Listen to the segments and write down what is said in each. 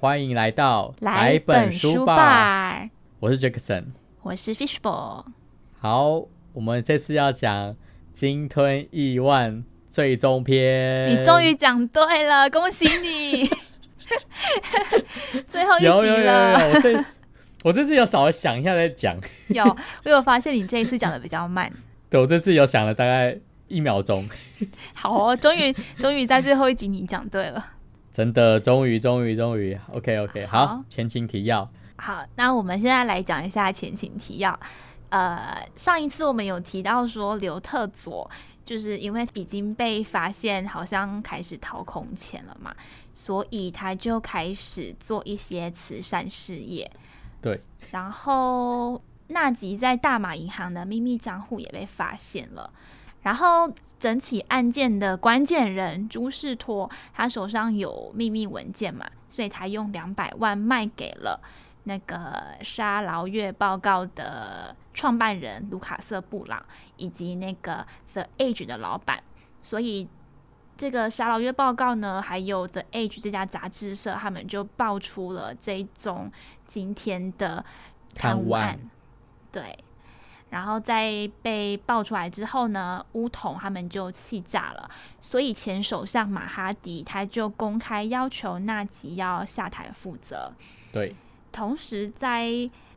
欢迎来到来本书吧，我是 Jackson，我是 Fishball。好，我们这次要讲鲸吞亿万最终篇。你终于讲对了，恭喜你！最后一集了。我这我这次有稍微想一下再讲。有，我有发现你这一次讲的比较慢。对，我这次有想了大概一秒钟。好哦，终于终于在最后一集你讲对了。真的，终于终于终于，OK OK，好，前情提要。好，那我们现在来讲一下前情提要。呃，上一次我们有提到说刘特佐就是因为已经被发现好像开始掏空钱了嘛，所以他就开始做一些慈善事业。对。然后纳吉在大马银行的秘密账户也被发现了。然后整起案件的关键人朱世托，他手上有秘密文件嘛，所以他用两百万卖给了那个《沙劳越报告》的创办人卢卡瑟布朗以及那个 The Age 的老板。所以这个《沙劳越报告》呢，还有 The Age 这家杂志社，他们就爆出了这一宗今天的贪污案，对。然后在被爆出来之后呢，乌统他们就气炸了，所以前首相马哈迪他就公开要求纳吉要下台负责。对，同时在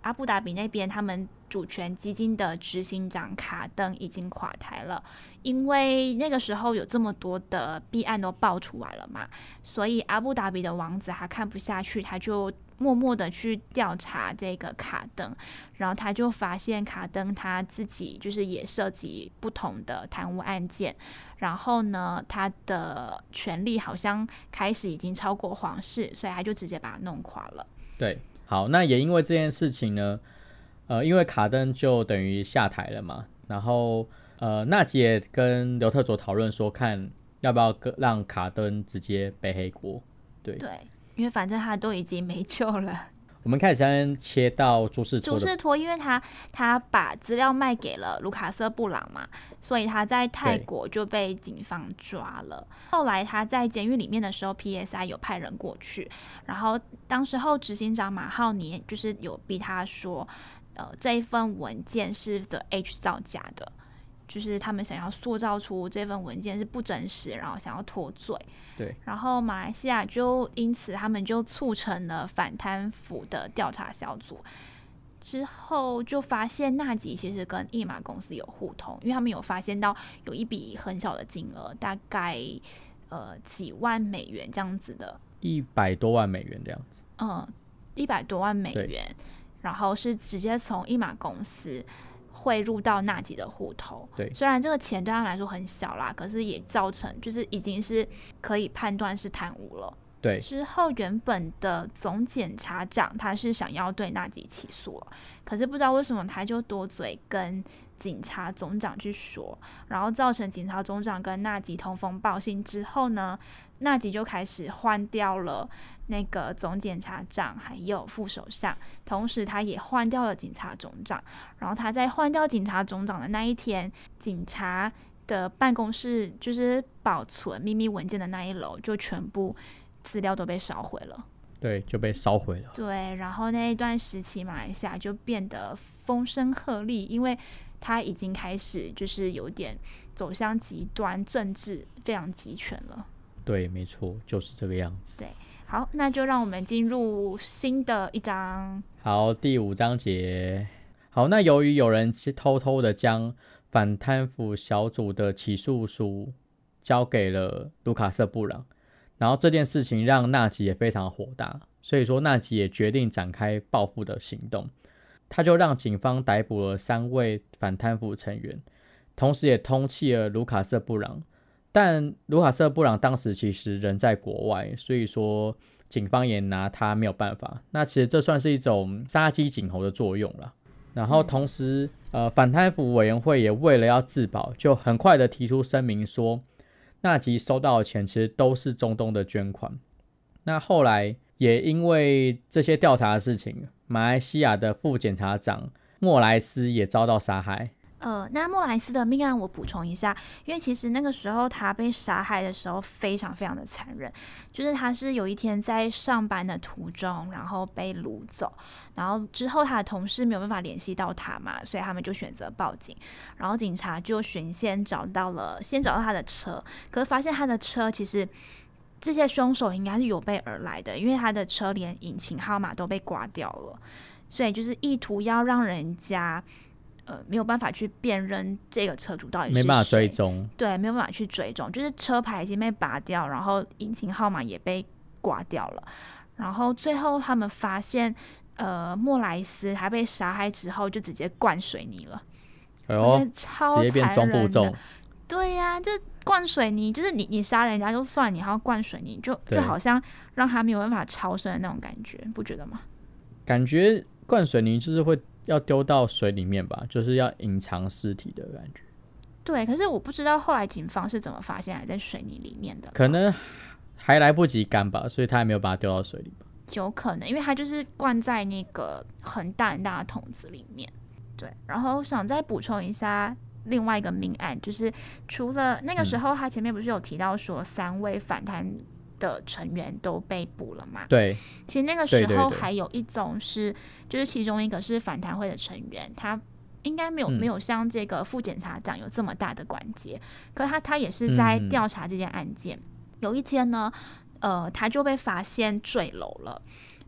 阿布达比那边，他们主权基金的执行长卡登已经垮台了，因为那个时候有这么多的弊案都爆出来了嘛，所以阿布达比的王子他看不下去，他就。默默的去调查这个卡登，然后他就发现卡登他自己就是也涉及不同的贪污案件，然后呢，他的权力好像开始已经超过皇室，所以他就直接把他弄垮了。对，好，那也因为这件事情呢，呃，因为卡登就等于下台了嘛，然后呃，娜姐跟刘特佐讨论说，看要不要让卡登直接背黑锅，对。对。因为反正他都已经没救了。我们开始先切到朱世托。朱世托，因为他他把资料卖给了卢卡瑟布朗嘛，所以他在泰国就被警方抓了。后来他在监狱里面的时候，PSI 有派人过去，然后当时候执行长马浩尼就是有逼他说，呃，这一份文件是 The H 造假的。就是他们想要塑造出这份文件是不真实，然后想要脱罪。对。然后马来西亚就因此他们就促成了反贪腐的调查小组。之后就发现纳吉其实跟易马公司有互通，因为他们有发现到有一笔很小的金额，大概呃几万美元这样子的。一百多万美元这样子。嗯，一百多万美元，然后是直接从易马公司。汇入到纳吉的户头，对，虽然这个钱对他来说很小啦，可是也造成就是已经是可以判断是贪污了。对，之后原本的总检察长他是想要对纳吉起诉了，可是不知道为什么他就多嘴跟警察总长去说，然后造成警察总长跟纳吉通风报信之后呢，纳吉就开始换掉了。那个总检察长还有副首相，同时他也换掉了警察总长。然后他在换掉警察总长的那一天，警察的办公室就是保存秘密文件的那一楼，就全部资料都被烧毁了。对，就被烧毁了。对，然后那一段时期，马来西亚就变得风声鹤唳，因为他已经开始就是有点走向极端政治，非常集权了。对，没错，就是这个样子。对。好，那就让我们进入新的一章。好，第五章节。好，那由于有人偷偷的将反贪腐小组的起诉书交给了卢卡瑟布朗，然后这件事情让纳吉也非常火大，所以说纳吉也决定展开报复的行动。他就让警方逮捕了三位反贪腐成员，同时也通缉了卢卡瑟布朗。但卢卡瑟布朗当时其实人在国外，所以说警方也拿他没有办法。那其实这算是一种杀鸡儆猴的作用了。然后同时，呃，反贪腐委员会也为了要自保，就很快的提出声明说，纳吉收到的钱其实都是中东的捐款。那后来也因为这些调查的事情，马来西亚的副检察长莫莱斯也遭到杀害。呃，那莫莱斯的命案我补充一下，因为其实那个时候他被杀害的时候非常非常的残忍，就是他是有一天在上班的途中，然后被掳走，然后之后他的同事没有办法联系到他嘛，所以他们就选择报警，然后警察就寻线找到了，先找到他的车，可是发现他的车其实这些凶手应该是有备而来的，因为他的车连引擎号码都被刮掉了，所以就是意图要让人家。呃，没有办法去辨认这个车主到底是没办法追踪，对，没有办法去追踪，就是车牌已经被拔掉，然后引擎号码也被刮掉了，然后最后他们发现，呃，莫莱斯他被杀害之后就直接灌水泥了，哎呦，超直接变中部重，对呀，这灌水泥就是你你杀人家就算，你还要灌水泥，就就好像让他没有办法超生的那种感觉，不觉得吗？感觉灌水泥就是会。要丢到水里面吧，就是要隐藏尸体的感觉。对，可是我不知道后来警方是怎么发现还在水泥里面的。可能还来不及干吧，所以他还没有把它丢到水里吧。有可能，因为他就是灌在那个很大很大的桶子里面。对，然后想再补充一下另外一个命案，就是除了那个时候，他前面不是有提到说三位反贪。的成员都被捕了嘛？对，其实那个时候还有一种是，就是其中一个是反弹会的成员，他应该没有没有像这个副检察长有这么大的关节，可他他也是在调查这件案件。有一天呢，呃，他就被发现坠楼了，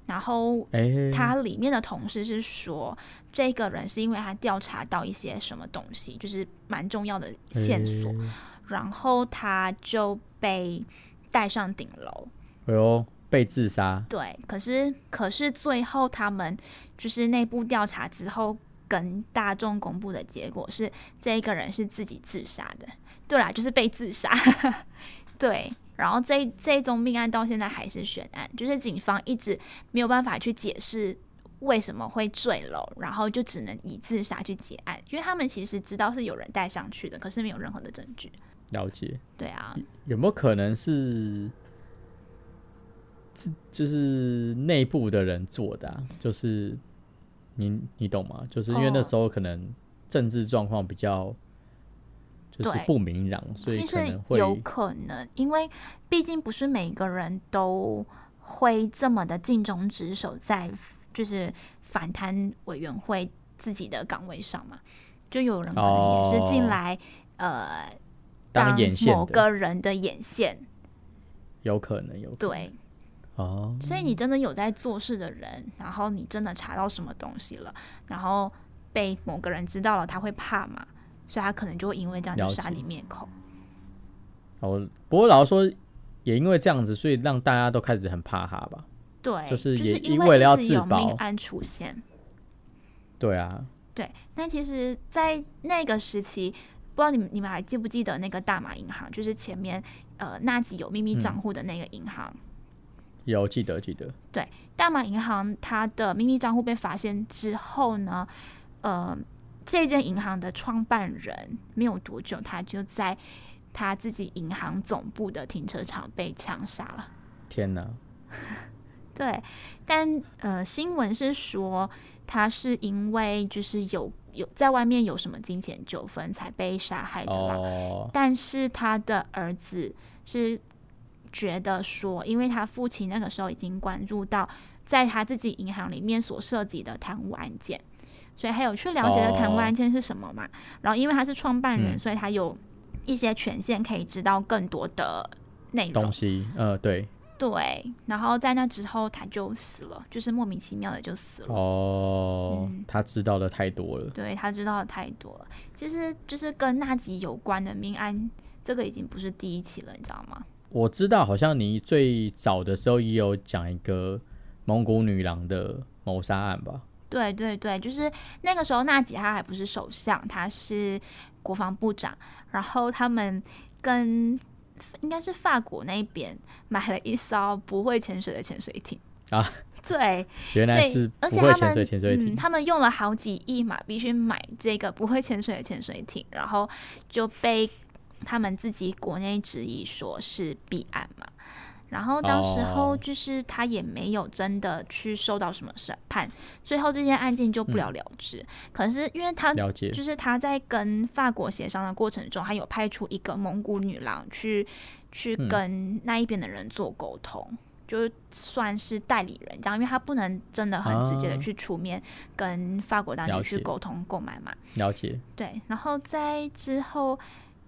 然后他里面的同事是说，这个人是因为他调查到一些什么东西，就是蛮重要的线索，然后他就被。带上顶楼，哎呦，被自杀。对，可是可是最后他们就是内部调查之后，跟大众公布的结果是，这一个人是自己自杀的。对啦，就是被自杀。对，然后这这宗命案到现在还是悬案，就是警方一直没有办法去解释为什么会坠楼，然后就只能以自杀去结案，因为他们其实知道是有人带上去的，可是没有任何的证据。了解，对啊，有没有可能是，就是内部的人做的？就是你你懂吗？就是因为那时候可能政治状况比较就是不明朗，所以可能会有可能，因为毕竟不是每个人都会这么的尽忠职守在就是反贪委员会自己的岗位上嘛，就有人可能也是进来呃。当某个人的眼线，有可能有对哦，所以你真的有在做事的人，然后你真的查到什么东西了，然后被某个人知道了，他会怕嘛？所以他可能就会因为这样就杀你灭口。哦，不过老实说，也因为这样子，所以让大家都开始很怕他吧？对，就是也因为自保，命案出现。对啊，对，但其实，在那个时期。不知道你们你们还记不记得那个大马银行，就是前面呃纳吉有秘密账户的那个银行？有记得记得。对，大马银行它的秘密账户被发现之后呢，呃，这间银行的创办人没有多久，他就在他自己银行总部的停车场被枪杀了。天哪！对，但呃，新闻是说他是因为就是有。有在外面有什么金钱纠纷才被杀害的啦？但是他的儿子是觉得说，因为他父亲那个时候已经关注到在他自己银行里面所涉及的贪污案件，所以还有去了解的贪污案件是什么嘛？然后因为他是创办人，所以他有一些权限可以知道更多的内容。东西，呃，对。对，然后在那之后他就死了，就是莫名其妙的就死了。哦，他知道的太多了。对他知道的太多了，其实就是跟那吉有关的命案，这个已经不是第一起了，你知道吗？我知道，好像你最早的时候也有讲一个蒙古女郎的谋杀案吧？对对对，就是那个时候纳吉他还不是首相，他是国防部长，然后他们跟。应该是法国那边买了一艘不会潜水的潜水艇啊，对，原来是而且他们潜水艇，他们用了好几亿嘛，必须买这个不会潜水的潜水艇，然后就被他们自己国内质疑说是避案嘛，然后当时候哦。就是他也没有真的去受到什么审判，最后这件案件就不了了之。可是因为他了解，就是他在跟法国协商的过程中，他有派出一个蒙古女郎去去嗯。跟那一边的人做沟通，就算是代理人这样，因为他不能真的很直接的啊。去出面跟法国当了解局去沟通购买嘛。了解，对，然后在之后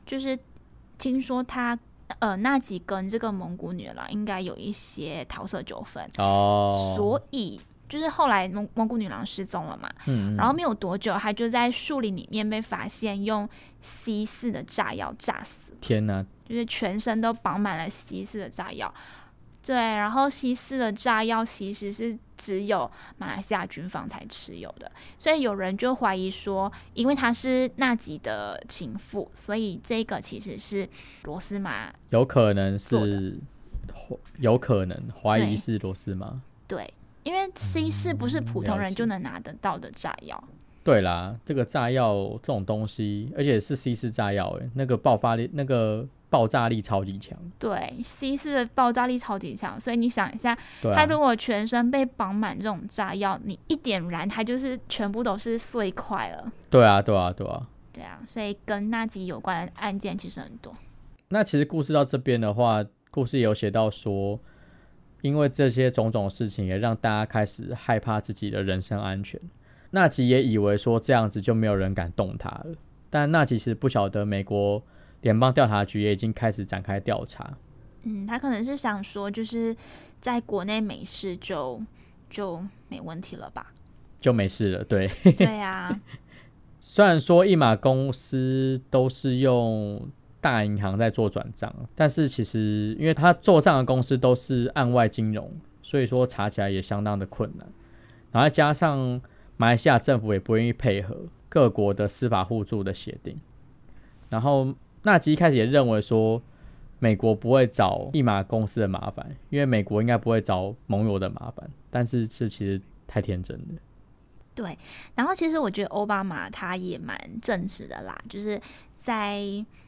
就是听说他呃那吉跟这个蒙古女郎应该有一些桃色纠纷，哦，所以就是后来蒙蒙古女郎失踪了嘛，然后没有多久，她就在树林里面被发现用 C 四的炸药炸死，天哪，就是全身都绑满了 C 四的炸药。对，然后 C 四的炸药其实是只有马来西亚军方才持有的，所以有人就怀疑说，因为他是纳吉的情妇，所以这个其实是罗斯玛有可能是，有可能怀疑是罗斯吗？对，因为 C 四不是普通人就能拿得到的炸药。对啦，这个炸药这种东西，而且是 C 四炸药，哎，那个爆发力、那个爆炸力超级强。对，C 四的爆炸力超级强，所以你想一下，对啊，它如果全身被绑满这种炸药，你一点燃，它就是全部都是碎块了。对啊，对啊，对啊。对啊，所以跟纳吉有关的案件其实很多。那其实故事到这边的话，故事有写到说，因为这些种种事情，也让大家开始害怕自己的人身安全。纳吉也以为说这样子就没有人敢动他了，但纳吉其实不晓得美国联邦调查局也已经开始展开调查。嗯，他可能是想说，就是在国内没事就就没问题了吧？就没事了，对。对啊，虽然说一马公司都是用大银行在做转账，但是其实因为他做账的公司都是案外金融，所以说查起来也相当的困难。然后加上马来西亚政府也不愿意配合各国的司法互助的协定，然后纳吉一开始也认为说美国不会找一马公司的麻烦，因为美国应该不会找盟友的麻烦，但是这其实太天真了。对。然后其实我觉得奥巴马他也蛮正直的啦，就是在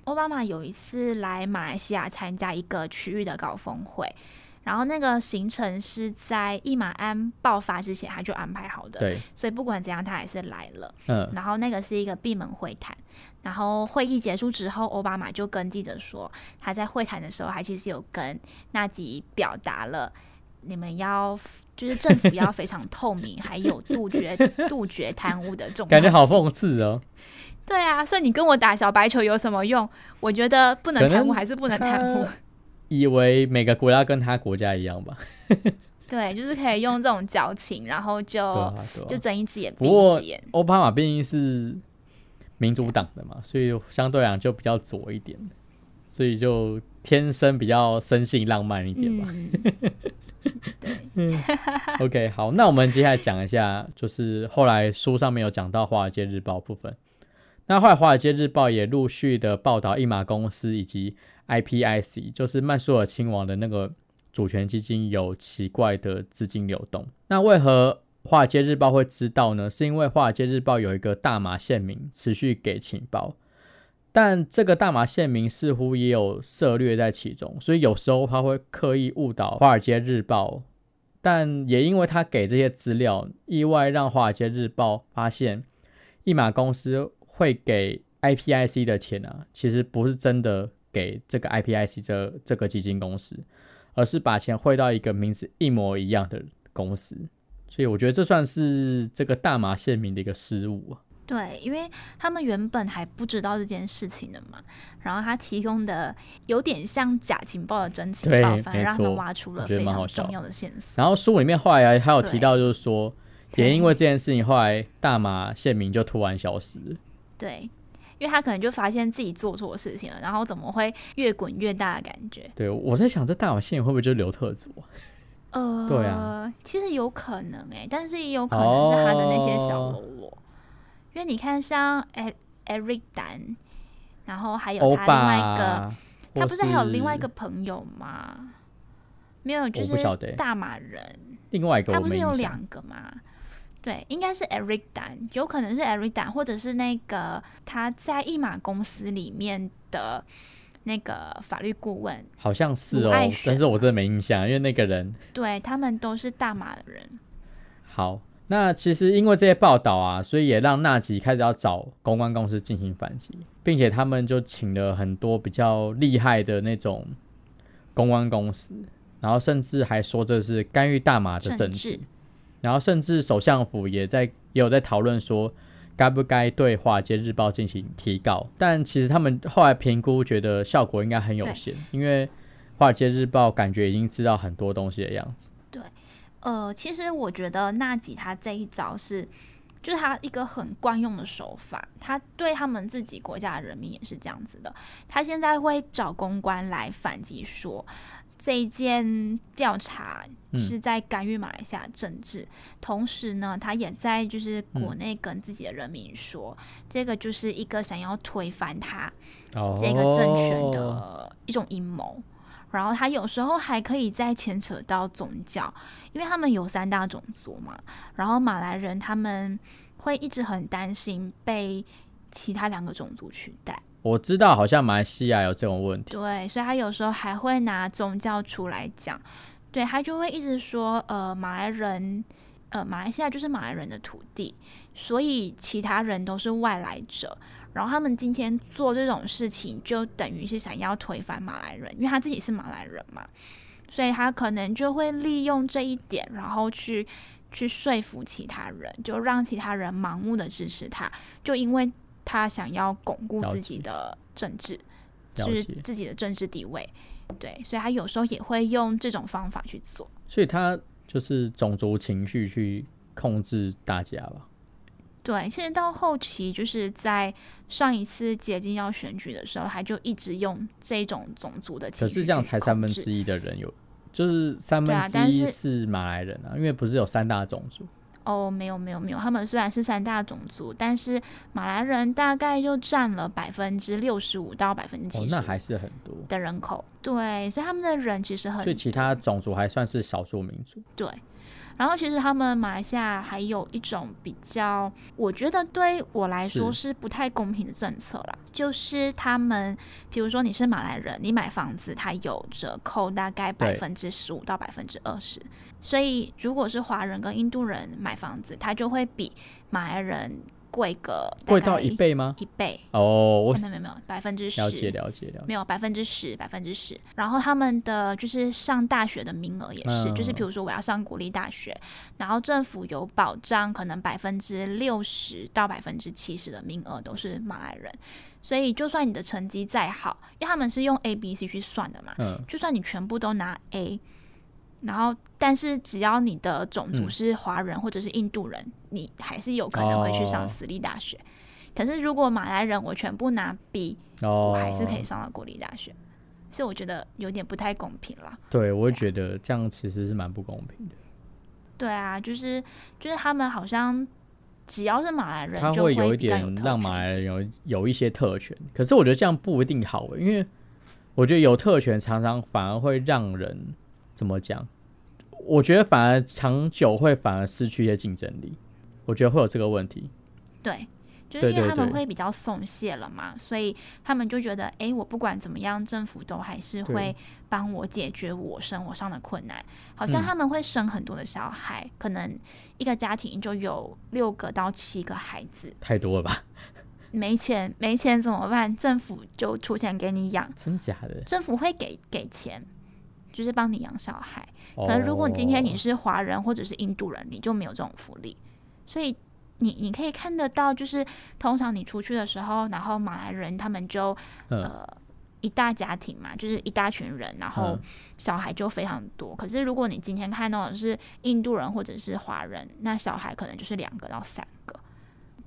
奥巴马有一次来马来西亚参加一个区域的高峰会。然后那个行程是在一马案爆发之前他就安排好的，对，所以不管怎样他还是来了。嗯，然后那个是一个闭门会谈，然后会议结束之后，奥巴马就跟记者说，他在会谈的时候，还其实有跟纳吉表达了你们要就是政府要非常透明，还有杜绝杜绝贪污的重要感觉好讽刺哦。对啊，所以你跟我打小白球有什么用？我觉得不能贪污还是不能贪污。以为每个国家跟他国家一样吧？对，就是可以用这种矫情，然后就、就啊。睁一只眼闭一只眼。奥巴马毕竟是民主党的嘛，所以相对来讲就比较左一点，所以就天生比较生性浪漫一点吧。OK，好，那我们接下来讲一下，就是后来书上面有讲到《华尔街日报》部分。那后来《华尔街日报》也陆续的报道一马公司以及 IPIC，就是曼苏尔亲王的那个主权基金有奇怪的资金流动。那为何《华尔街日报》会知道呢？是因为《华尔街日报》有一个大麻县民持续给情报，但这个大麻县民似乎也有涉略在其中，所以有时候他会刻意误导《华尔街日报》。但也因为他给这些资料，意外让《华尔街日报》发现，一马公司会给 IPIC 的钱啊，其实不是真的给这个 IPIC 这这个基金公司，而是把钱汇到一个名字一模一样的公司。所以我觉得这算是这个大麻县民的一个失误啊。对，因为他们原本还不知道这件事情的嘛，然后他提供的有点像假情报的真情报，反而让他们挖出了非常重要的线索。然后书里面后来还有提到，就是说，也因为这件事情，后来大麻县民就突然消失了。对，因为他可能就发现自己做错事情了，然后怎么会越滚越大的感觉？对，我在想，这大马县民会不会就是刘特佐啊？呃，对啊，其实有可能哎、但是也有可能是他的那些小哦喽啰，因为你看像艾艾瑞丹，然后还有欧他另外一个，他不是还有另外一个朋友吗？没有，就是大马人，另外一个他不是有两个吗？对，应该是 Eric Dan，有可能是 Eric Dan，或者是那个他在一马公司里面的那个法律顾问，好像是哦但是我真的没印象，因为那个人对他们都是大马的人。好。那其实因为这些报道啊，所以也让纳吉开始要找公关公司进行反击，并且他们就请了很多比较厉害的那种公关公司，然后甚至还说这是干预大马的政治，然后甚至首相府也在也有在讨论说，该不该对《华尔街日报》进行提告。但其实他们后来评估，觉得效果应该很有限，因为《华尔街日报》感觉已经知道很多东西的样子。对呃，其实我觉得纳吉他这一招是，就是他一个很惯用的手法，他对他们自己国家的人民也是这样子的。他现在会找公关来反击说，这一件调查是在干预马来西亚政治，同时呢，他也在就是国内跟自己的人民说，这个就是一个想要推翻他哦，这个政权的一种阴谋。然后他有时候还可以再牵扯到宗教，因为他们有三大种族嘛。然后马来人他们会一直很担心被其他两个种族取代，我知道，好像马来西亚有这种问题。对，所以他有时候还会拿宗教出来讲，对他就会一直说，呃，马来人，呃，马来西亚就是马来人的土地，所以其他人都是外来者。然后他们今天做这种事情，就等于是想要推翻马来人，因为他自己是马来人嘛，所以他可能就会利用这一点，然后去去说服其他人，就让其他人盲目的支持他，就因为他想要巩固自己的政治，就是，自己的政治地位，对，所以他有时候也会用这种方法去做。所以他就是种族情绪去控制大家吧。对，其实到后期就是在上一次接近要选举的时候，他就一直用这种种族的情绪可是这样才三分之一的人有，就是三分之一是是马来人啊，因为不是有三大种族。哦，没有没有没有，他们虽然是三大种族，但是马来人大概就占了百分之六十五到百分之哦七，十那还是很多。的人口。对，所以他们的人其实很所以其他种族还算是少数民族。对。然后其实他们马来西亚还有一种比较，我觉得对我来说是不太公平的政策啦，就是他们，比如说你是马来人，你买房子它有折扣，大概百分之十五到百分之二十，所以如果是华人跟印度人买房子，它就会比马来人贵个贵到一倍吗？一倍，哦，我没有没有没有百分之十，了解了解了解。没有百分之十，百分之十。然后他们的就是上大学的名额也是，嗯就是比如说我要上国立大学，然后政府有保障，可能百分之六十到百分之七十的名额都是马来人。所以就算你的成绩再好，因为他们是用 A、B、C 去算的嘛，嗯，就算你全部都拿 A，然后但是只要你的种族嗯是华人或者是印度人，你还是有可能会去上哦私立大学。可是如果马来人我全部拿 B，哦，我还是可以上到国立大学，所以我觉得有点不太公平啦。对，我会对啊觉得这样其实是蛮不公平的。对啊，就是就是他们好像只要是马来人，就他会有一点让马来人有有一些特权，可是我觉得这样不一定好欸，因为我觉得有特权常常反而会让人怎么讲？我觉得反而长久会反而失去一些竞争力，我觉得会有这个问题。对，就是因为他们会比较松懈了嘛，所以他们就觉得，哎，我不管怎么样，政府都还是会帮我解决我生活上的困难。好像嗯他们会生很多的小孩，可能一个家庭就有六个到七个孩子，太多了吧？没钱没钱怎么办？政府就出钱给你养，真假的？政府会给给钱，就是帮你养小孩。可可能如果你今天你哦是华人或者是印度人，你就没有这种福利。所以你你可以看得到，就是通常你出去的时候，然后马来人他们就嗯呃一大家庭嘛，就是一大群人，然后嗯小孩就非常多。可是如果你今天看到的是印度人或者是华人，那小孩可能就是两个到三个，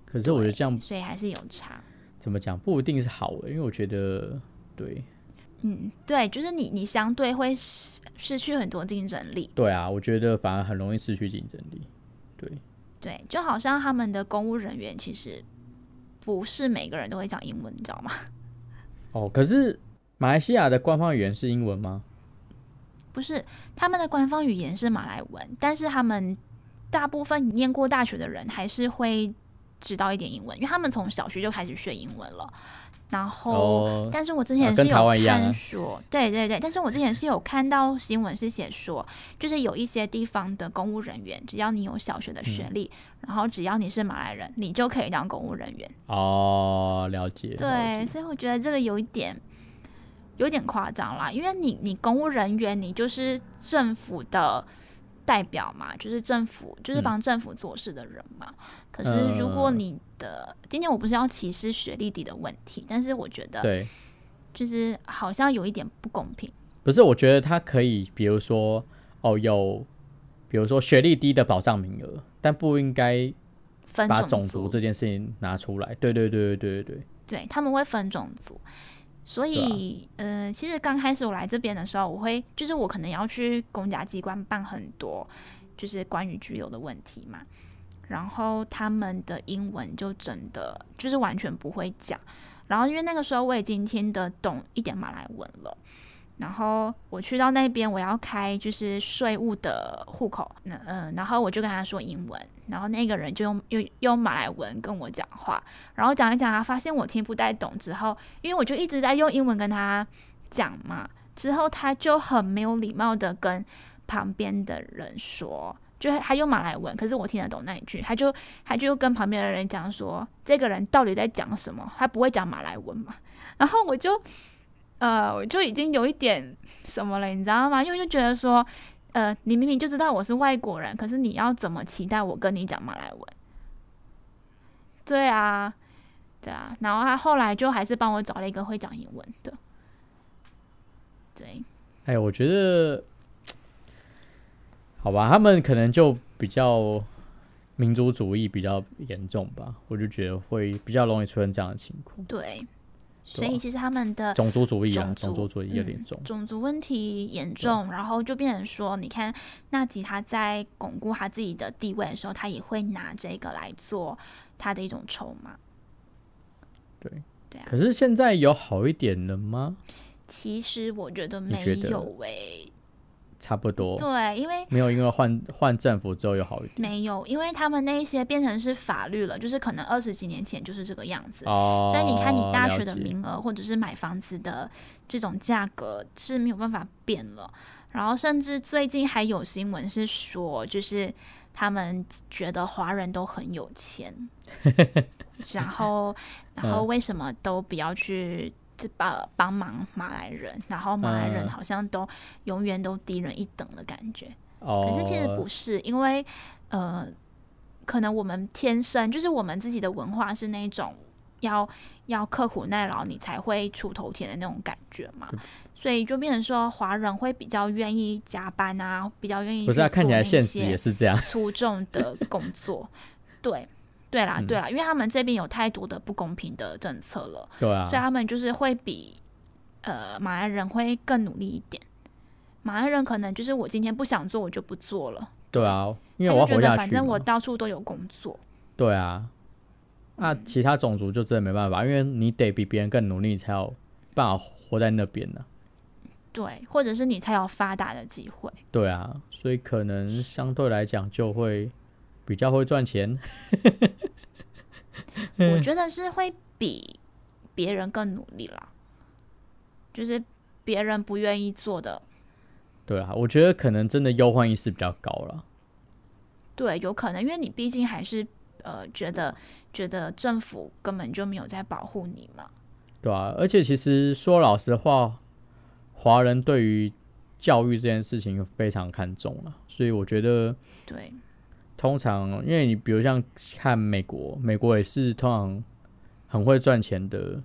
可是我觉得这样所以还是有差。怎么讲不一定是好的，因为我觉得对嗯，对，就是你你相对会失失去很多竞争力。对啊，我觉得反而很容易失去竞争力。对，对，就好像他们的公务人员其实不是每个人都会讲英文，你知道吗？哦，可是马来西亚的官方语言是英文吗？不是，他们的官方语言是马来文，但是他们大部分念过大学的人还是会知道一点英文，因为他们从小学就开始学英文了。然后，哦，但是我之前是有看说，对对对，但是我之前是有看到新闻是写说，就是有一些地方的公务人员，只要你有小学的学历，然后只要你是马来人，你就可以当公务人员。哦，了解。对，解所以我觉得这个有一点有点夸张啦，因为你你公务人员，你就是政府的代表嘛，就是政府就是嗯帮政府做事的人嘛。可是如果嗯你的、今天我不是要歧视学历低的问题，但是我觉得对，就是好像有一点不公平。不是，我觉得他可以，比如说，哦，有，比如说学历低的保障名额，但不应该分把种种族这件事情拿出来。对对对对对对对，对他们会分种族，所以、呃，其实刚开始我来这边的时候，我会就是我可能要去公家机关办很多就是关于居留的问题嘛，然后他们的英文就真的就是完全不会讲，然后因为那个时候我已经听得懂一点马来文了。然后我去到那边，我要开就是税务的户口，那嗯、然后我就跟他说英文，然后那个人就用用用马来文跟我讲话，然后讲一讲，他发现我听不太懂之后，因为我就一直在用英文跟他讲嘛，之后他就很没有礼貌的跟旁边的人说，就他用马来文，可是我听得懂那一句，他就他就跟旁边的人讲说，这个人到底在讲什么？他不会讲马来文嘛？然后我就呃，我就已经有一点什么了，你知道吗？因为就觉得说，呃，你明明就知道我是外国人，可是你要怎么期待我跟你讲马来文？对啊，对啊，然后他后来就还是帮我找了一个会讲英文的，对，哎，我觉得，好吧，他们可能就比较民族主义比较严重吧，我就觉得会比较容易出现这样的情况。对，所以其实他们的种族主义啊，种族主义有点嗯重。种族问题严重，然后就变成说，你看纳吉他在巩固他自己的地位的时候，他也会拿这个来做他的一种筹码。对，对啊。可是现在有好一点了吗？其实我觉得没有诶、差不多，对，因为没有因为换换政府之后又好一点。没有，因为他们那一些变成是法律了，就是可能二十几年前就是这个样子。哦，所以你看，你大学的名额或者是买房子的这种价格是没有办法变了。然后甚至最近还有新闻是说，就是他们觉得华人都很有钱，然后然后嗯为什么都不要去这帮帮忙马来人，然后马来人嗯好像都永远都低人一等的感觉。哦，可是其实不是，因为呃，可能我们天生就是我们自己的文化是那种要要刻苦耐劳，你才会出头天的那种感觉嘛。所以就变成说，华人会比较愿意加班啊，比较愿意不是啊，看起来现实些也是这样。粗重的工作。对，对啦，嗯对啦，因为他们这边有太多的不公平的政策了，对啊所以，他们就是会比呃马来人会更努力一点。马来人可能就是我今天不想做，我就不做了。对啊，因为我觉得反正我到处都有工作。对啊，那嗯其他种族就真的没办法，因为你得比别人更努力，才有办法活在那边呢、对，或者是你才有发达的机会。对啊，所以可能相对来讲就会比较会赚钱。我觉 得是会比别人更努力啦，就是别人不愿意做的，对啊，我觉得可能真的忧患意识比较高了。对，有可能，因为你毕竟还是呃觉得觉得政府根本就没有在保护你嘛。对啊，而且其实说老实话，华人对于教育这件事情非常看重了，所以我觉得对，通常，因为你比如像看美国，美国也是通常很会赚钱的，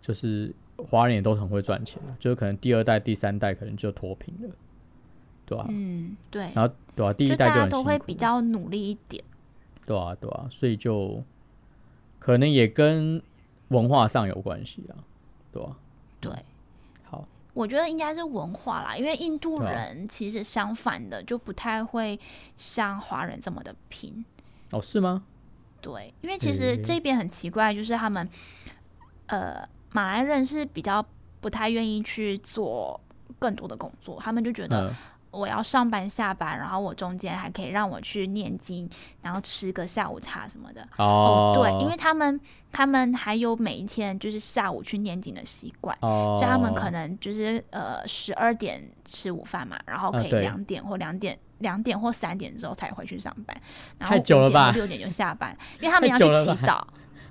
就是华人也都很会赚钱的，就是可能第二代、第三代可能就脱贫了，对吧、嗯，对，然后对啊，第一代就大家代很辛苦都会比较努力一点。对啊，对啊，所以就可能也跟文化上有关系啊，对吧、对，好，我觉得应该是文化啦，因为印度人其实相反的，就不太会像华人这么的拼。哦，是吗？对，因为其实这边很奇怪，就是他们呃马来人是比较不太愿意去做更多的工作，他们就觉得、嗯，我要上班下班，然后我中间还可以让我去念经，然后吃个下午茶什么的。哦，对，因为他们他们还有每一天就是下午去念经的习惯，哦，所以他们可能就是呃十二点吃午饭嘛，然后可以两点或两点。两点或三点之后才回去上班，然后五点六点就下班，因为他们要去祈祷，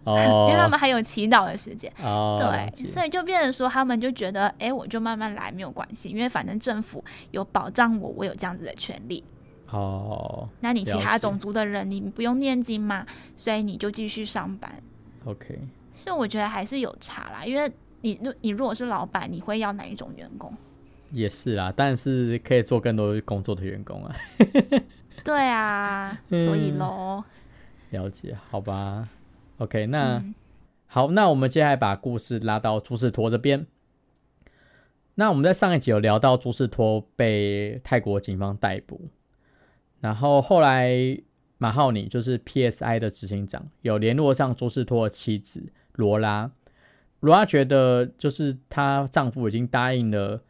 哦，因为他们还有祈祷的时间。哦，对，所以就变成说，他们就觉得，哎，我就慢慢来没有关系，因为反正政府有保障我，我有这样子的权利。哦那你其他种族的人，你不用念经嘛，所以你就继续上班。，OK，所以我觉得还是有差啦，因为你如你如果是老板，你会要哪一种员工？也是啦，但是可以做更多工作的员工啊，对啊，所以嗯喽，了解，好吧，OK，那。嗯好，那我们接下来把故事拉到朱士托这边。那我们在上一集有聊到朱士托被泰国警方逮捕，然后后来马浩尼就是 PSI 的执行长有联络上朱士托的妻子罗拉，罗拉觉得就是她丈夫已经答应了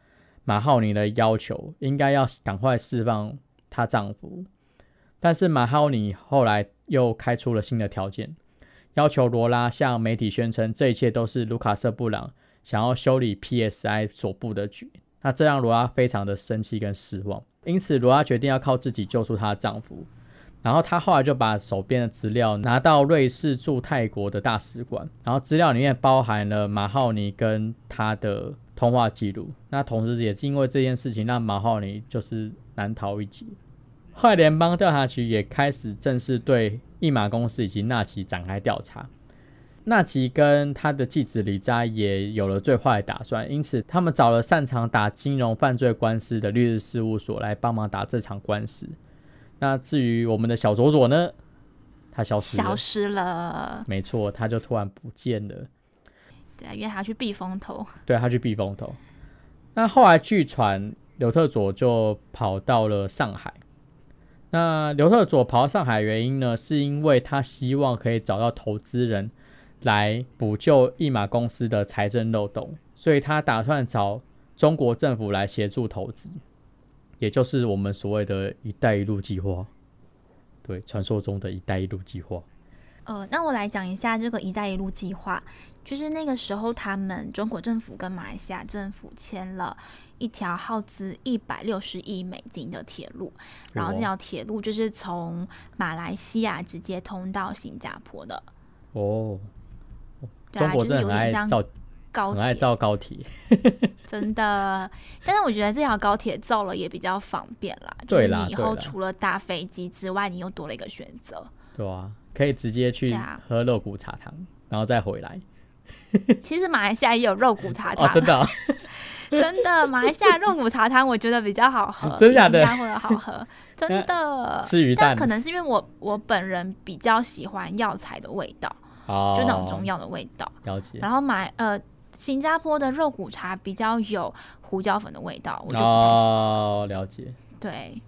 马浩尼的要求，应该要赶快释放她丈夫，但是马浩尼后来又开出了新的条件。要求罗拉向媒体宣称，这一切都是卢卡瑟布朗想要修理 PSI 所布的局。那这让罗拉非常的生气跟失望，因此罗拉决定要靠自己救出她的丈夫。然后她后来就把手边的资料拿到瑞士驻泰国的大使馆，然后资料里面包含了马浩尼跟他的通话记录。那同时也是因为这件事情，让马浩尼就是难逃一劫。后来联邦调查局也开始正式对一马公司以及纳奇展开调查。纳奇跟他的继子李扎也有了最坏的打算，因此他们找了擅长打金融犯罪官司的律师事务所来帮忙打这场官司。那至于我们的小佐佐呢，他消失了消，失了。没错，他就突然不见了。对啊，因为他去避风头。对他去避风头。那后来据传，刘特佐就跑到了上海。那刘特佐跑到上海原因呢，是因为他希望可以找到投资人来补救一马公司的财政漏洞，所以他打算找中国政府来协助投资，也就是我们所谓的一带一路计划。对，传说中的一带一路计划。呃，那我来讲一下这个“一带一路”计划，就是那个时候他们中国政府跟马来西亚政府签了一条耗资一百六十亿美金的铁路，然后这条铁路就是从马来西亚直接通到新加坡的，哦，对啊，就是中国真的很有点像高铁，造高铁。真的。但是我觉得这条高铁造了也比较方便啦，就是对你以后除了搭飞机之外，你又多了一个选择。对啊，可以直接去喝肉骨茶汤，然后再回来。其实马来西亚也有肉骨茶哦汤，，真的、哦，真的，马来西亚肉骨茶汤我觉得比较好喝，新加坡的好喝，真的。吃鱼蛋但可能是因为我我本人比较喜欢药材的味道，哦，就那种中药的味道。了解。然后买呃新加坡的肉骨茶比较有胡椒粉的味道，我就不太喜欢。哦，了解。对，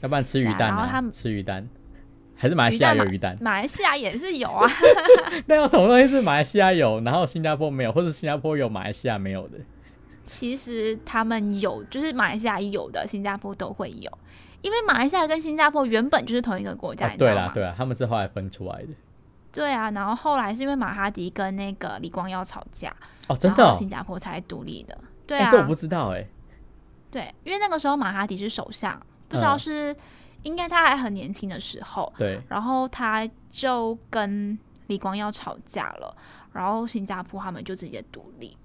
要不然吃鱼蛋、然后他们吃鱼蛋，还是马来西亚有鱼蛋？马来西亚也是有啊。那有什么东西是马来西亚有，然后新加坡没有，或者新加坡有，马来西亚没有的？其实他们有，就是马来西亚有的，新加坡都会有。因为马来西亚跟新加坡原本就是同一个国家，哦对啦？对啦，他们是后来分出来的。对啊，然后后来是因为马哈迪跟那个李光耀吵架，哦，真的、哦？新加坡才独立的。对啊，哎这我不知道哎、对，因为那个时候马哈迪是首相，不知道嗯是、应该他还很年轻的时候，对，然后他就跟李光耀吵架了，然后新加坡他们就直接独立。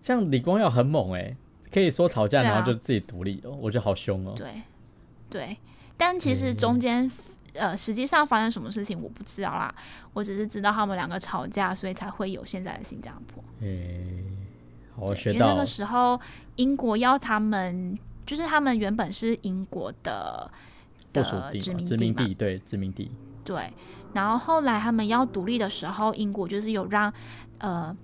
像李光耀很猛哎、可以说吵架啊然后就自己独立哦，我觉得好凶哦。对，对，但其实中间、呃，实际上发生什么事情我不知道啦，我只是知道他们两个吵架，所以才会有现在的新加坡。诶、好，我学到因为那个。时候英国要他们，就是他们原本是英国的的殖民地，殖民地，对，殖民地。对。然后后来他们要独立的时候，英国就是有让呃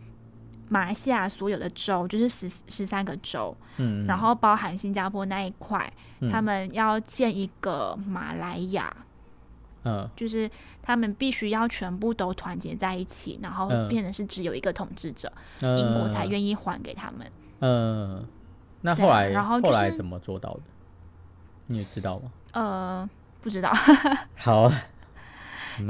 马来西亚所有的州，就是十十三个州，嗯，然后包含新加坡那一块，嗯他们要建一个马来亚，嗯就是他们必须要全部都团结在一起，然后嗯变成是只有一个统治者，嗯，英国才愿意还给他们。嗯，那后来然后就是后来怎么做到的？你也知道吗？呃，不知道。好，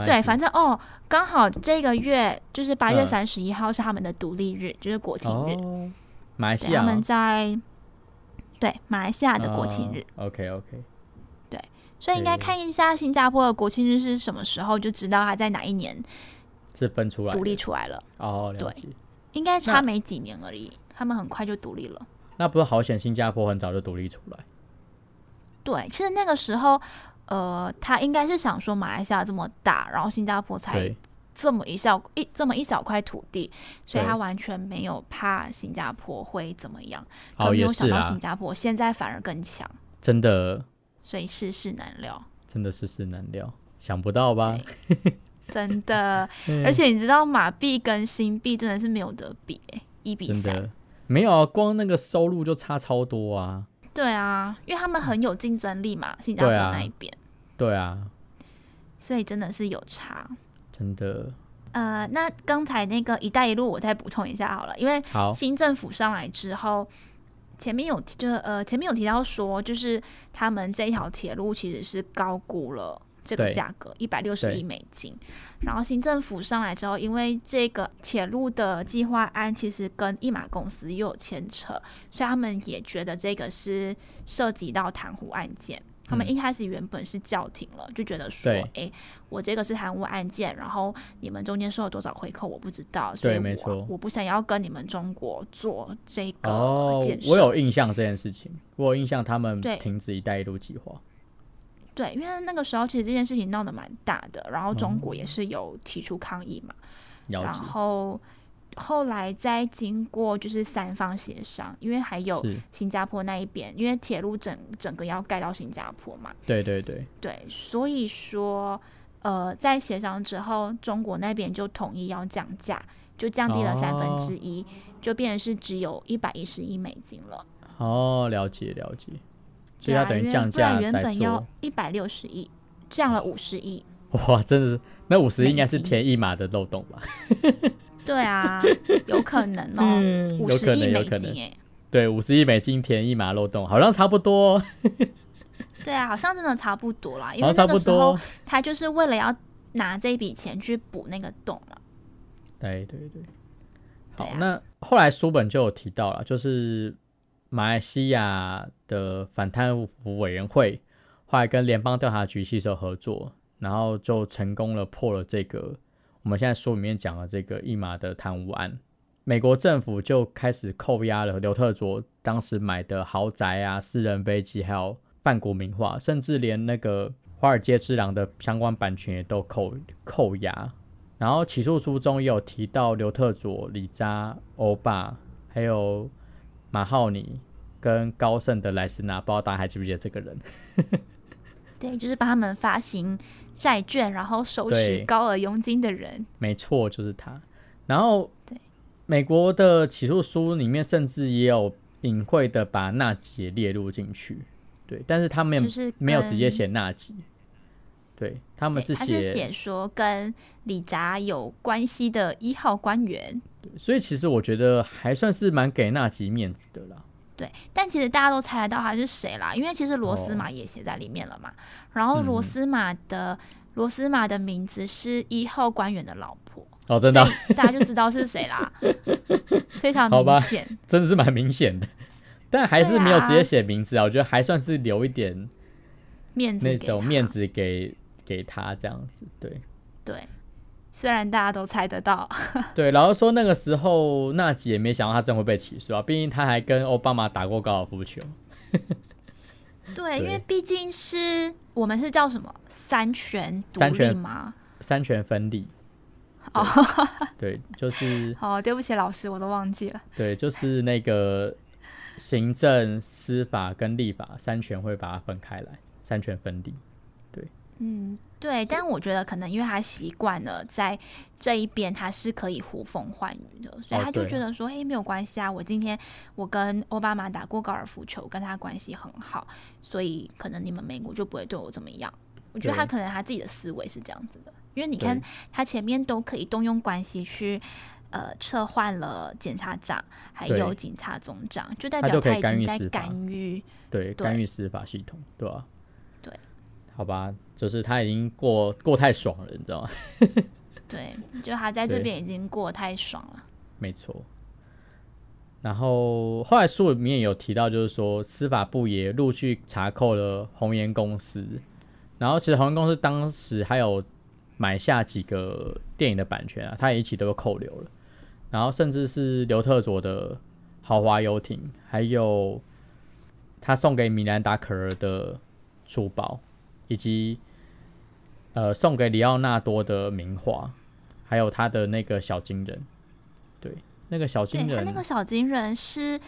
对，反正哦，刚好这个月就是八月嗯三十一号是他们的独立日，就是国庆日。哦，马来西亚对他们在对马来西亚的国庆日，OK OK，对所以应该看一下新加坡的国庆日是什么时候，就知道他在哪一年是分出来独立出来了。哦，对。应该差没几年而已，他们很快就独立了。那不是好险，新加坡很早就独立出来。对，其实那个时候，呃，他应该是想说马来西亚这么大，然后新加坡才，这么一小一这么一小块土地，所以他完全没有怕新加坡会怎么样，可哦，没有想到新，加坡现在反而更强，真的所以世事难料，真的世事难料，想不到吧？真的。嗯而且你知道马币跟新币真的是没有得比、欸，一比三。真的没有啊，光那个收入就差超多啊。对啊，因为他们很有竞争力嘛，新加坡那一边，对啊，所以真的是有差。真的呃，那刚才那个“一带一路”，我再补充一下好了，因为。新政府上来之后，前面有提就是呃，前面有提到说，就是他们这一条铁路其实是高估了这个价格一百六十亿美金。然后新政府上来之后，因为这个铁路的计划案其实跟一马公司又有牵扯，所以他们也觉得这个是涉及到贪污案件。他们嗯一开始原本是叫停了，就觉得说对，诶，我这个是贪污案件，然后你们中间收了多少回扣我不知道，所以我对没错我不想要跟你们中国做这个哦建，设。我有印象这件事情，我有印象他们对停止“一带一路”计划。对，因为那个时候其实这件事情闹得蛮大的，然后中国哦。也是有提出抗议嘛，然后后来再经过就是三方协商，因为还有，新加坡那一边，因为铁路整整个要盖到新加坡嘛，对对对，对，所以说呃，在协商之后，中国那边就统一要降价，就降低了三分之一，就变成是只有一百一十亿美金了。哦，了解了解，所以它等于降价原本要。一百六十亿，降了五十亿。哇，真的是那五十应该是填一码的漏洞吧？对啊，有可能哦，嗯五有可十亿美能有可能，金哎。对，五十亿美金填一码漏洞，好像差不多哦，对啊，好像真的差不多啦，因好为像差不那个时候多。他就是为了要拿这笔钱去补那个洞嘛。对对对，好，啊那后来书本就有提到了，就是马来西亚的反贪腐委员会后来跟联邦调查局携手合作，然后就成功了破了这个我们现在书里面讲的这个一马的贪污案。美国政府就开始扣押了刘特佐当时买的豪宅啊、私人飞机，还有半国名画，甚至连那个《华尔街之狼》的相关版权也都扣扣押。然后起诉书中也有提到刘特佐、李扎、欧巴，还有马浩尼跟高盛的莱斯纳，不知道大家还记不记得这个人？对，就是帮他们发行债券，然后收取高额佣金的人。没错，就是他。然后，对，美国的起诉书里面甚至也有隐晦的把纳吉也列入进去，对，但是他们就是没有直接跟写纳吉，对他们是写说跟李扎有关系的一号官员。所以其实我觉得还算是蛮给纳吉面子的啦。对，但其实大家都猜得到他是谁啦，因为其实罗斯哦玛也写在里面了嘛。然后罗嗯斯玛的、罗斯玛的名字是一号官员的老婆，哦，真的啊、大家就知道是谁啦，非常明显。真的是蛮明显的，但还是没有直接写名字啊。我觉得还算是留一点面子那种面子给给他这样子，对对，虽然大家都猜得到，对。然后说那个时候纳吉也没想到他真的会被起诉啊，毕竟他还跟奥巴马打过高尔夫球。对，因为对毕竟是我们是叫什么三权独立吗？三权分立。哦，对，就是 哦，对不起老师，我都忘记了。对，就是那个行政、司法跟立法三权会把它分开来，三权分立。嗯，对，但我觉得可能因为他习惯了在这一边，他是可以呼风唤雨的，所以哦他就对觉得说，哎、没有关系啊，我今天我跟奥巴马打过高尔夫球，跟他关系很好，所以可能你们美国就不会对我怎么样。我觉得他可能他自己的思维是这样子的，因为你看他前面都可以动用关系去呃撤换了检察长，还有警察总长，就代表他已经在干预。对，对干预司法系统，对吧、对，好吧，就是他已经过过太爽了，你知道吗？对，就他在这边已经过太爽了。没错。然后后来书里面有提到，就是说司法部也陆续查扣了红岩公司，然后其实红岩公司当时还有买下几个电影的版权啊，他也一起都有扣留了，然后甚至是刘特佐的豪华游艇，还有他送给米兰达可儿的珠宝，以及呃送给里奥纳多的名画，还有他的那个小金人，对，那个小金人，他那个小金人是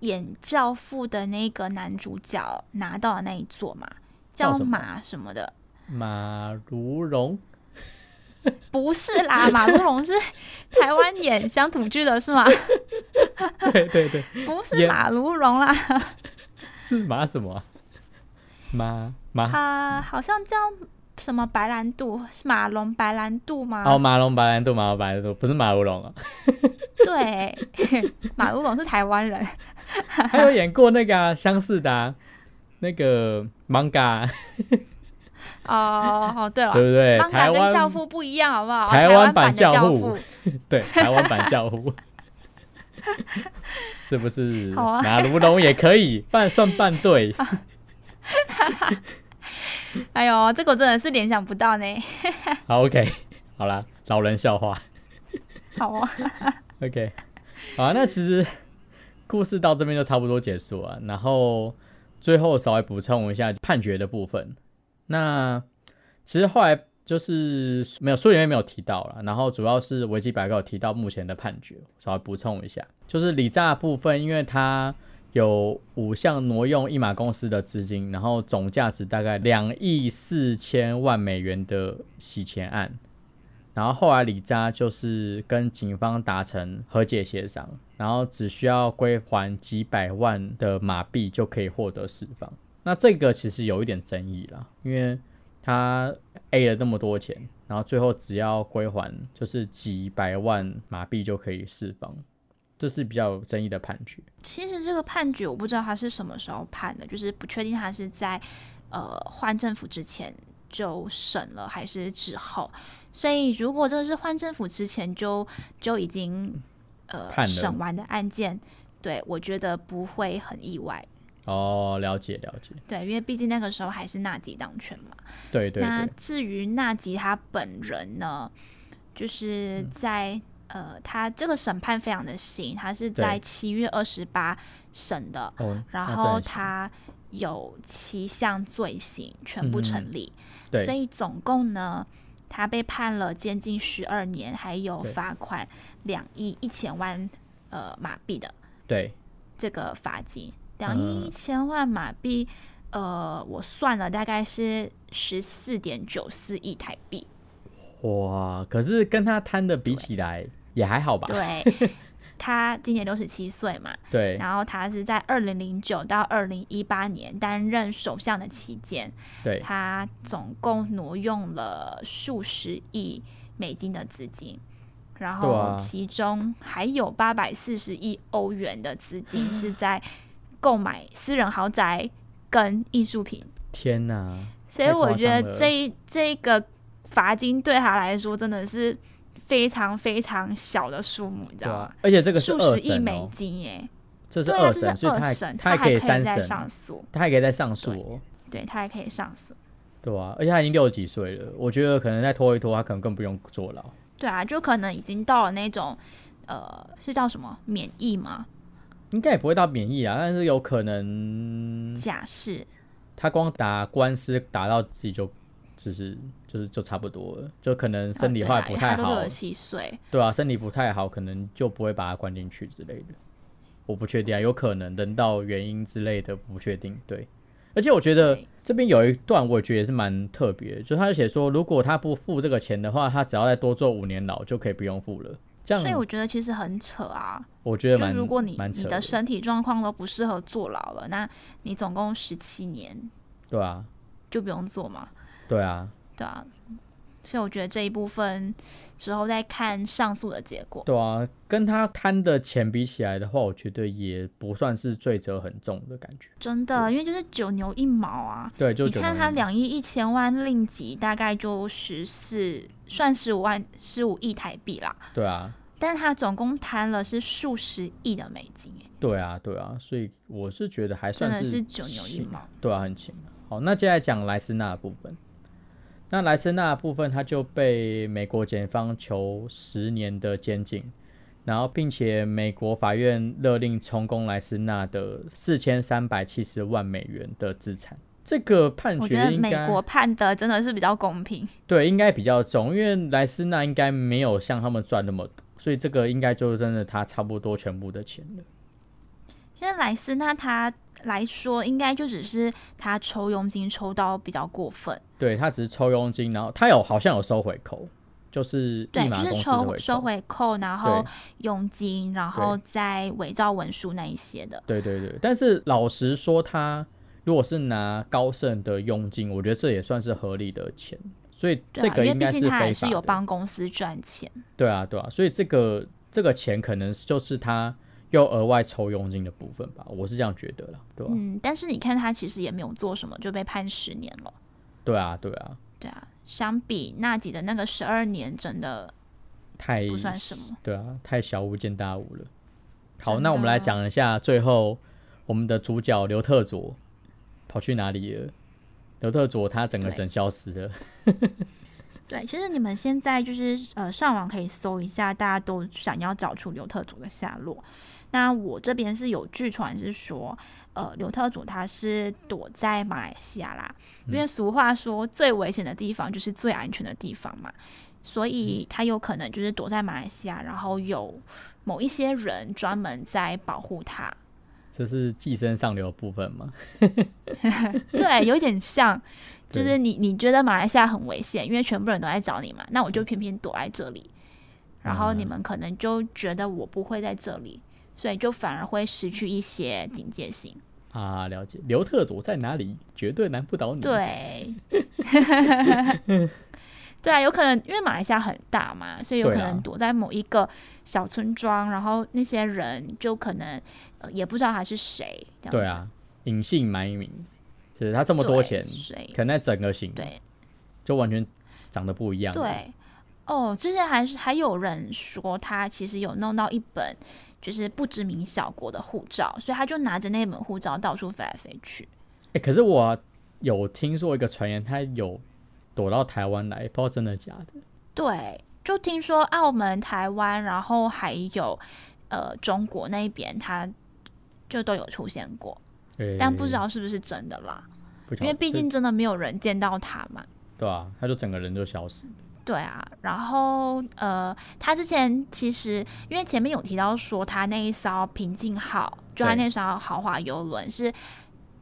演《教父》的那个男主角拿到的那一座嘛，叫马什么的。马如龙，不是啦，马如龙是台湾演乡土剧的是吗？对 对对，不是马如龙啦，是马什么啊、马马他好像叫什么白兰度，是马龙白兰度吗？哦，马龙白兰度，马龙白兰度，不是马如龙啊，对，马如龙是台湾人。还有演过那个啊、相似的、啊、那个 manga，哦哦，对了，对不对？跟教父不一样，好不好？台湾湾版教父，对台湾版教父，是不是？好啊马如龙也可以，半算半对。哎呦，这个我真的是联想不到呢。好，OK，好啦，老人笑话。好哦，OK，好、啊，那其实故事到这边就差不多结束了。然后最后稍微补充一下判决的部分。那其实后来就是没有书里面没有提到了，然后主要是维基百科有提到目前的判决，稍微补充一下，就是李诈的部分，因为他有五项挪用一马公司的资金，然后总价值大概两亿四千万美元的洗钱案。然后后来李渣就是跟警方达成和解协商，然后只需要归还几百万的马币就可以获得释放。那这个其实有一点争议啦，因为他 A 了那么多钱，然后最后只要归还就是几百万马币就可以释放，这是比较有争议的判决。其实这个判决我不知道他是什么时候判的，就是不确定他是在呃换政府之前就审了，还是之后。所以如果这个是换政府之前就就已经呃审完的案件，对我觉得不会很意外。哦，了解了解，对，因为毕竟那个时候还是纳吉当权嘛。对对那，至于纳吉他本人呢，就是在、呃，他这个审判非常的新，他是在七月二十八审的，哦，然后他有七项罪行全部成立，对。所以总共呢，他被判了监禁十二年，还有罚款两亿一千万呃马币的对。这个罚金，两亿嗯一千万马币，呃，我算了大概是十四点九四亿台币。哇，可是跟他贪的比起来也还好吧？对，他今年六十七岁嘛，对。然后他是在二零零九到二零一八年担任首相的期间，对。他总共挪用了数十亿美金的资金，然后其中还有八百四十亿欧元的资金是在购买私人豪宅跟艺术品，天哪，所以我觉得这一这个罚金对他来说真的是非常非常小的数目，你知道吗啊？，而且这个是数二十亿美金耶，这是二审，是所以他还二审，他还还可以再，上诉，他还可以再上诉对哦。对他还可以上诉。对啊，而且他已经六十几岁了，我觉得可能再拖一拖，他可能更不用坐牢。对啊，就可能已经到了那种呃，是叫什么免疫吗？应该也不会到免疫啊，但是有可能假释他光打官司打到自己就就是就是就差不多了，就可能身体哦对后来不太好，他都六十对啊，身体不太好，可能就不会把他关进去之类的。我不确定啊，有可能人道原因之类的不确定。对，而且我觉得这边有一段我觉得也是蛮特别的，就他就写说，如果他不付这个钱的话，他只要再多做五年牢就可以不用付了。这样所以我觉得其实很扯啊。我觉得蛮就如果你你的身体状况都不适合坐牢了，那你总共十七年对啊，就不用坐嘛，对啊，对啊。所以我觉得这一部分之后再看上诉的结果。对啊，跟他贪的钱比起来的话，我觉得也不算是罪责很重的感觉。真的，因为就是九牛一毛啊。对，就你看他两亿一千万令吉，大概就十四，算十五万十五亿台币啦。对啊。但是他总共贪了是数十亿的美金，对啊，对啊，所以我是觉得还算是是九牛一毛，对啊，很轻。好，那接下来讲莱斯纳的部分。那莱斯纳部分，他就被美国检方求十年的监禁，然后并且美国法院勒令充公莱斯纳的四千三百七十万美元的资产。这个判决，我觉得美国判的真的是比较公平，对，应该比较重，因为莱斯纳应该没有像他们赚那么多。所以这个应该就是真的，他差不多全部的钱了。因为莱斯纳他来说，应该就只是他抽佣金抽到比较过分。对他只是抽佣金，然后他有好像有收回扣，就是对，就是抽收回扣，然后佣金，然后再伪造文书那一些的。对对对，但是老实说，他如果是拿高盛的佣金，我觉得这也算是合理的钱。所以这个应该是还是有帮公司赚钱。对啊，对啊，所以这个这个钱可能就是他又额外抽佣金的部分吧，我是这样觉得啦，对吧？嗯，但是你看他其实也没有做什么，就被判十年了。对啊，对啊，对啊，相比纳吉的那个十二年，真的太不算什么。对啊，太小巫见大巫了。好，那我们来讲一下最后我们的主角刘特佐跑去哪里了。刘特佐他整个人消失了。对，其实你们现在就是呃上网可以搜一下，大家都想要找出刘特佐的下落。那我这边是有据传是说，呃，刘特佐他是躲在马来西亚啦，因为俗话说最危险的地方就是最安全的地方嘛，所以他有可能就是躲在马来西亚，然后有某一些人专门在保护他。这是寄生上流部分吗？对，有点像，就是你你觉得马来西亚很危险，因为全部人都在找你嘛，那我就偏偏躲在这里，然后你们可能就觉得我不会在这里，所以就反而会失去一些警戒性啊。了解，刘特佐在哪里，绝对难不倒你。对。对啊，有可能因为马来西亚很大嘛，所以有可能躲在某一个小村庄，然后那些人就可能呃也不知道他是谁。对啊，隐姓埋名，就是他这么多钱，可能在整个行，对，就完全长得不一样。对，哦，之前还是还有人说他其实有弄到一本就是不知名小国的护照，所以他就拿着那本护照到处飞来飞去。哎，可是我有听说一个传言，他有。躲到台湾来，不知道真的假的。对，就听说澳门、台湾，然后还有呃中国那边，他就都有出现过，但不知道是不是真的啦。因为毕竟真的没有人见到他嘛。对啊，他就整个人就消失。对啊，然后呃，他之前其实因为前面有提到说，他那一艘平静号，就他那艘豪华游轮是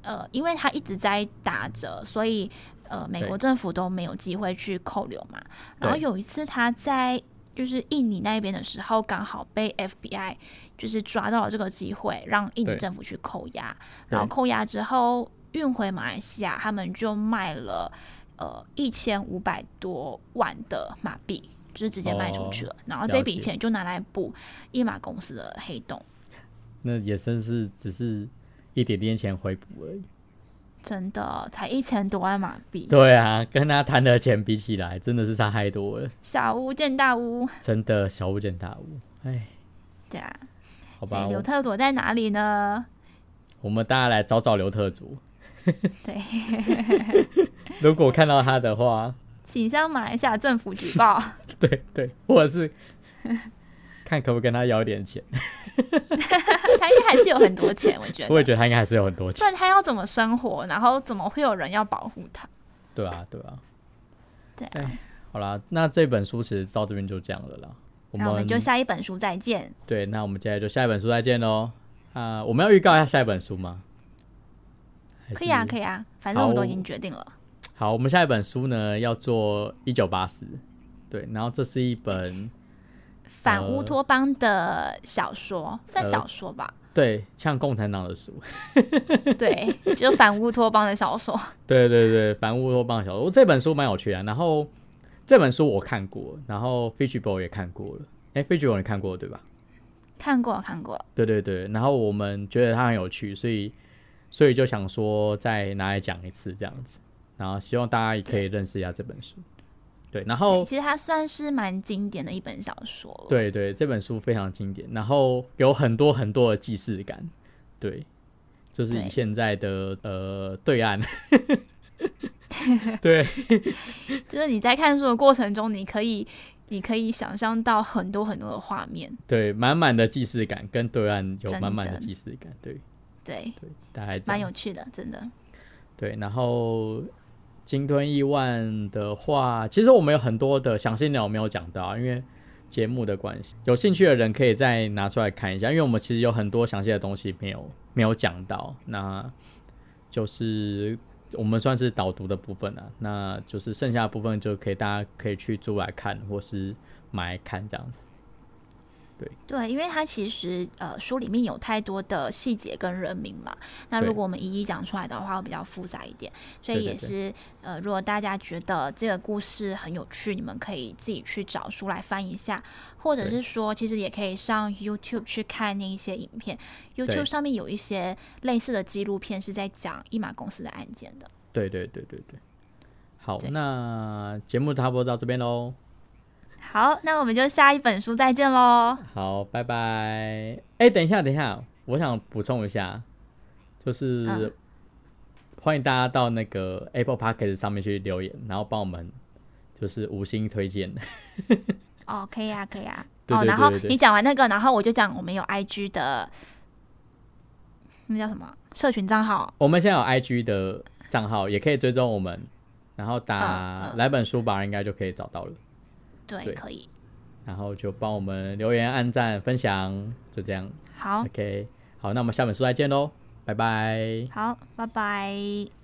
呃，因为他一直在打折，所以。呃，美国政府都没有机会去扣留嘛。然后有一次他在就是印尼那边的时候，刚好被 FBI 就是抓到了这个机会，让印尼政府去扣押。然后扣押之后运回马来西亚，他们就卖了呃一千五百多万的马币，就是直接卖出去了。然后这笔钱就拿来补一马公司的黑洞。那也算是只是一点点钱回补而已。真的才一千多万马币，对啊，跟他谈的钱比起来，真的是差太多了。小巫见大巫，真的小巫见大巫，哎，对啊，好吧。刘特佐在哪里呢？我们大家来找找刘特佐。对，如果看到他的话，请向马来西亚政府举报。对对，或者是。看可不可以跟他要点钱，他应该还是有很多钱，我觉得。我也觉得他应该还是有很多钱。不然他要怎么生活？然后怎么会有人要保护他？对啊，对啊，对。啊，好啦，那这本书其实到这边就这样了啦。我们就下一本书再见。对，那我们接下来就下一本书再见喽。啊，我们要预告一下下一本书吗？可以啊，可以啊，反正我们都已经决定了。好，我们下一本书呢要做一九八四。对，然后这是一本。反乌托邦的小说算小说吧？对，像共产党的书。对，就反乌托邦的小说。对对对，反乌托邦的小说，这本书蛮有趣的。然后这本书我看过，然后 Fishbowl 也看过了。哎，Fishbowl 你看过对吧？看过，看过。对对对，然后我们觉得它很有趣，所以所以就想说再拿来讲一次这样子，然后希望大家也可以认识一下这本书。对，然后其实它算是蛮经典的一本小说。对对，这本书非常经典，然后有很多很多的既视感。对，就是以现在的呃对岸。对，就是你在看书的过程中，你可以你可以想象到很多很多的画面。对，满满的既视感，跟对岸有满满的既视感。对对对，大概蛮有趣的，真的。对，然后。鲸吞亿万的话，其实我们有很多的详细内容没有讲到，因为节目的关系。有兴趣的人可以再拿出来看一下，因为我们其实有很多详细的东西没有没有讲到。那就是我们算是导读的部分了，那就是剩下的部分就可以大家可以去租来看，或是买来看这样子。对。对，因为它其实呃书里面有太多的细节跟人名嘛，那如果我们一一讲出来的话，会比较复杂一点，所以也是呃，如果大家觉得这个故事很有趣，你们可以自己去找书来翻一下，或者是说，其实也可以上 YouTube 去看那一些影片，YouTube 上面有一些类似的纪录片是在讲一马公司的案件的。对对对对对，好，那节目差不多到这边喽。好，那我们就下一本书再见喽。好，拜拜。哎，等一下，等一下，我想补充一下，就是欢迎大家到那个 Apple Podcast 上面去留言，然后帮我们就是五星推荐。哦，可以啊，可以啊。哦，然后你讲完那个，然后我就讲我们有 IG 的，那叫什么社群账号？我们现在有 IG 的账号，也可以追踪我们，然后打来本书吧，应该就可以找到了。对，可以。然后就帮我们留言、按赞、分享，就这样。好，OK，好，那我们下本书再见喽，拜拜。好，拜拜。